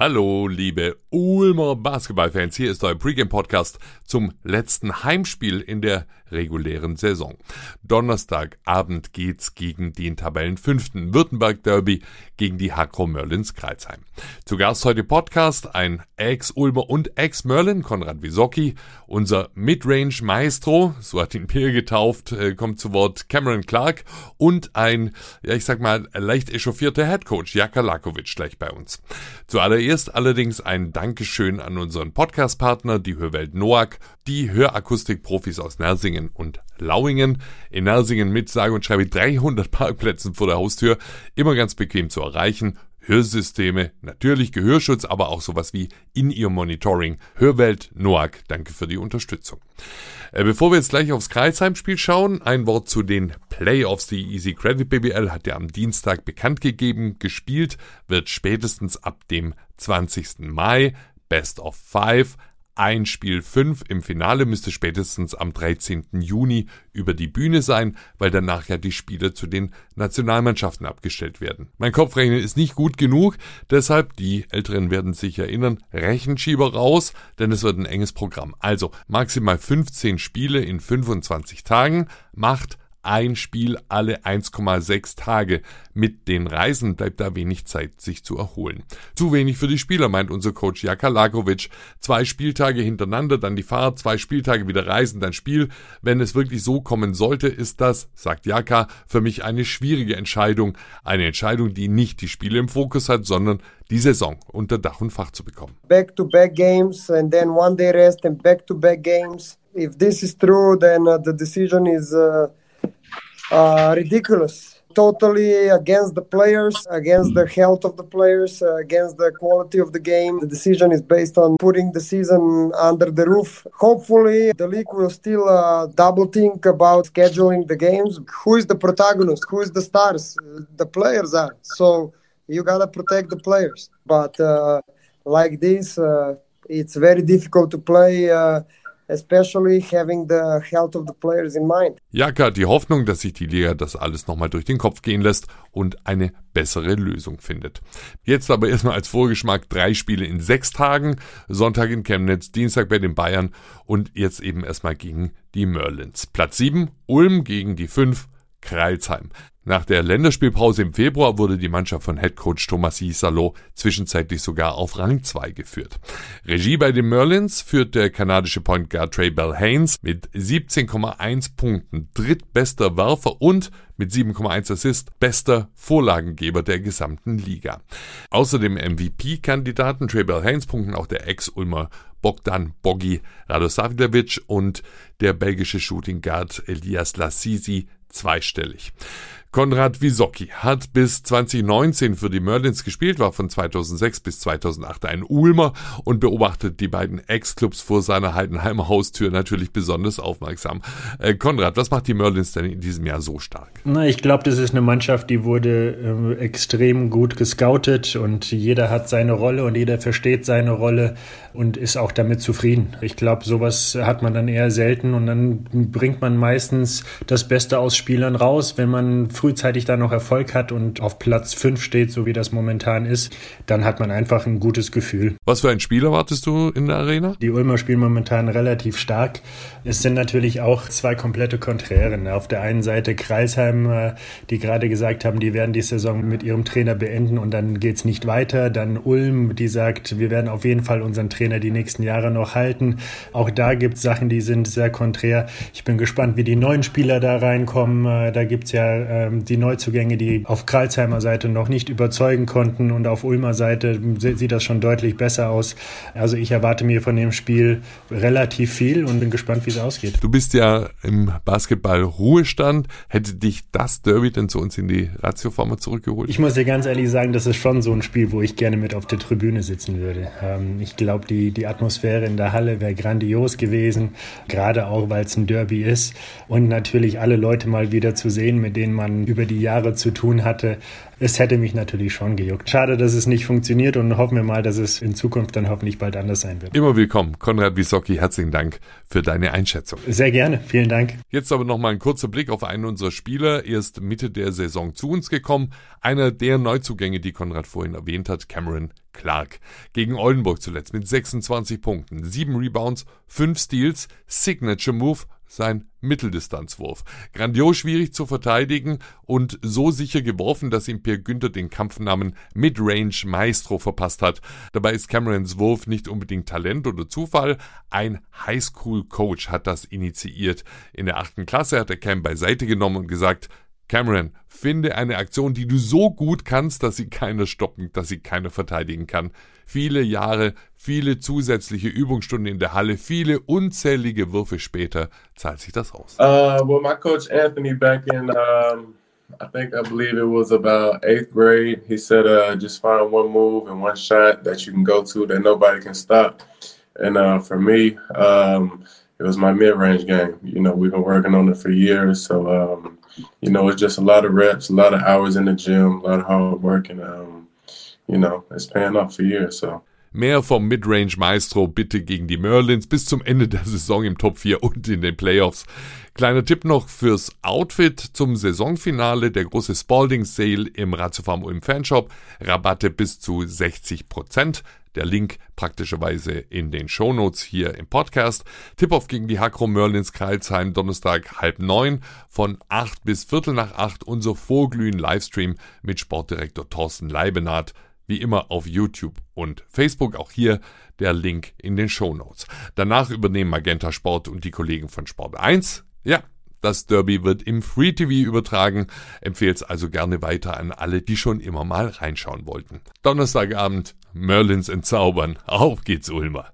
Hallo, liebe Ulmer Basketballfans. Hier ist euer Pregame-Podcast zum letzten Heimspiel in der regulären Saison. Donnerstagabend geht's gegen den Tabellenfünften Württemberg Derby gegen die Hakro Merlins Kreuzheim. Zu Gast heute Podcast ein Ex-Ulmer und Ex-Merlin, Konrad Wisocki, unser Midrange Maestro, so hat ihn Peer getauft, äh, kommt zu Wort Cameron Clark und ein, ja ich sag mal, leicht echauffierter Headcoach Jaka Lakovic gleich bei uns. Zuallererst allerdings ein Dankeschön an unseren Podcast-Partner, die Hörwelt Noack, die Hörakustik-Profis aus Nersingen und Lauingen. In Nersingen mit sage und schreibe 300 Parkplätzen vor der Haustür, immer ganz bequem zu erreichen. Hörsysteme, natürlich Gehörschutz, aber auch sowas wie In-Ear-Monitoring. Hörwelt Noack, danke für die Unterstützung. Äh, bevor wir jetzt gleich aufs Kreisheimspiel schauen, ein Wort zu den Playoffs. Die Easy Credit BBL hat ja am Dienstag bekannt gegeben, gespielt wird spätestens ab dem 20. Mai. Best of Five ein Spiel 5 im Finale müsste spätestens am 13. Juni über die Bühne sein, weil danach ja die Spiele zu den Nationalmannschaften abgestellt werden. Mein Kopfrechnen ist nicht gut genug, deshalb, die Älteren werden sich erinnern, Rechenschieber raus, denn es wird ein enges Programm. Also maximal 15 Spiele in 25 Tagen macht ein Spiel alle 1,6 Tage. Mit den Reisen bleibt da wenig Zeit, sich zu erholen. Zu wenig für die Spieler, meint unser Coach Jaka Lakovic. Zwei Spieltage hintereinander, dann die Fahrt, zwei Spieltage wieder Reisen, dann Spiel. Wenn es wirklich so kommen sollte, ist das, sagt Jaka, für mich eine schwierige Entscheidung. Eine Entscheidung, die nicht die Spiele im Fokus hat, sondern die Saison unter Dach und Fach zu bekommen. Back-to-back -back games and then one day rest and back-to-back -back games. If this is true, then uh, the decision is uh uh, ridiculous. Totally against the players, against the health of the players, uh, against the quality of the game. The decision is based on putting the season under the roof. Hopefully, the league will still uh, double think about scheduling the games. Who is the protagonist? Who is the stars? The players are. So you gotta protect the players. But uh, like this, uh, it's very difficult to play uh, especially having the health of the players in mind. Jaka die Hoffnung, dass sich die Liga das alles nochmal durch den Kopf gehen lässt und eine bessere Lösung findet. Jetzt aber erstmal als Vorgeschmack drei Spiele in sechs Tagen, Sonntag in Chemnitz, Dienstag bei den Bayern und jetzt eben erstmal gegen die Merlins. Platz 7, Ulm gegen die 5, Kreilsheim. Nach der Länderspielpause im Februar wurde die Mannschaft von Headcoach Thomas Salo zwischenzeitlich sogar auf Rang 2 geführt. Regie bei den Merlins führt der kanadische Point Guard Trey Bell Haynes mit 17,1 Punkten, drittbester Werfer und mit 7,1 Assist bester Vorlagengeber der gesamten Liga. Außer dem MVP-Kandidaten Trey Bell Haynes punkten auch der Ex-Ulmer Bogdan Bogi Radosavljevic und der belgische Shooting Guard Elias Lassisi zweistellig. Konrad Wisocki hat bis 2019 für die Merlins gespielt, war von 2006 bis 2008 ein Ulmer und beobachtet die beiden Ex-Clubs vor seiner Heidenheimer Haustür natürlich besonders aufmerksam. Äh, Konrad, was macht die Merlins denn in diesem Jahr so stark? Na, ich glaube, das ist eine Mannschaft, die wurde äh, extrem gut gescoutet und jeder hat seine Rolle und jeder versteht seine Rolle und ist auch damit zufrieden. Ich glaube, sowas hat man dann eher selten und dann bringt man meistens das Beste aus Spielern raus, wenn man frühzeitig da noch Erfolg hat und auf Platz 5 steht, so wie das momentan ist, dann hat man einfach ein gutes Gefühl. Was für ein Spiel erwartest du in der Arena? Die Ulmer spielen momentan relativ stark. Es sind natürlich auch zwei komplette Konträren. Auf der einen Seite Kreisheim, äh, die gerade gesagt haben, die werden die Saison mit ihrem Trainer beenden und dann geht es nicht weiter. Dann Ulm, die sagt, wir werden auf jeden Fall unseren Trainer die nächsten Jahre noch halten. Auch da gibt es Sachen, die sind sehr konträr. Ich bin gespannt, wie die neuen Spieler da reinkommen. Äh, da gibt es ja ähm, die Neuzugänge, die auf Kralsheimer Seite noch nicht überzeugen konnten und auf Ulmer Seite sieht das schon deutlich besser aus. Also ich erwarte mir von dem Spiel relativ viel und bin gespannt, wie es ausgeht. Du bist ja im Basketball Ruhestand. Hätte dich das Derby denn zu uns in die Ratioform zurückgeholt? Ich muss dir ganz ehrlich sagen, das ist schon so ein Spiel, wo ich gerne mit auf der Tribüne sitzen würde. Ähm, ich glaube, die, die Atmosphäre in der Halle wäre grandios gewesen, gerade auch, weil es ein Derby ist und natürlich alle Leute mal wieder zu sehen, mit denen man man über die Jahre zu tun hatte, es hätte mich natürlich schon gejuckt. Schade, dass es nicht funktioniert und hoffen wir mal, dass es in Zukunft dann hoffentlich bald anders sein wird. Immer willkommen. Konrad Wisocki, herzlichen Dank für deine Einschätzung. Sehr gerne, vielen Dank. Jetzt aber nochmal ein kurzer Blick auf einen unserer Spieler. Erst Mitte der Saison zu uns gekommen. Einer der Neuzugänge, die Konrad vorhin erwähnt hat, Cameron Clark. Gegen Oldenburg zuletzt mit 26 Punkten, 7 Rebounds, 5 Steals, Signature Move sein Mitteldistanzwurf. Grandios schwierig zu verteidigen und so sicher geworfen, dass ihm Pierre Günther den Kampfnamen Midrange Maestro verpasst hat. Dabei ist Camerons Wurf nicht unbedingt Talent oder Zufall. Ein Highschool-Coach hat das initiiert. In der achten Klasse hat er Cam beiseite genommen und gesagt, Cameron, finde eine Aktion, die du so gut kannst, dass sie keiner stoppen, dass sie keiner verteidigen kann. Viele Jahre, viele zusätzliche Übungsstunden in der Halle, viele unzählige Würfe später zahlt sich das aus. Uh, well, my coach Anthony back in, um, I think I believe it was about eighth grade. He said, uh, just find one move and one shot that you can go to that nobody can stop. And uh, for me, um, it was my mid-range game. You know, we've been working on it for years, so um, you know, it's just a lot of reps, a lot of hours in the gym, a lot of hard work, and um, you know, it's paying off for years. So. Mehr vom Midrange Maestro bitte gegen die Merlins bis zum Ende der Saison im Top 4 und in den Playoffs. Kleiner Tipp noch fürs Outfit zum Saisonfinale, der große Spalding Sale im Ratiofarm im Fanshop. Rabatte bis zu 60 Prozent. Der Link praktischerweise in den Shownotes hier im Podcast. Tip-Off gegen die Hakro Merlins Kreilsheim Donnerstag halb neun von acht bis Viertel nach acht unser Vorglühen Livestream mit Sportdirektor Thorsten Leibenath. Wie immer auf YouTube und Facebook. Auch hier der Link in den Shownotes. Danach übernehmen Magenta Sport und die Kollegen von Sport 1. Ja, das Derby wird im Free TV übertragen. Empfehl's also gerne weiter an alle, die schon immer mal reinschauen wollten. Donnerstagabend, Merlins entzaubern. Auf geht's, Ulmer.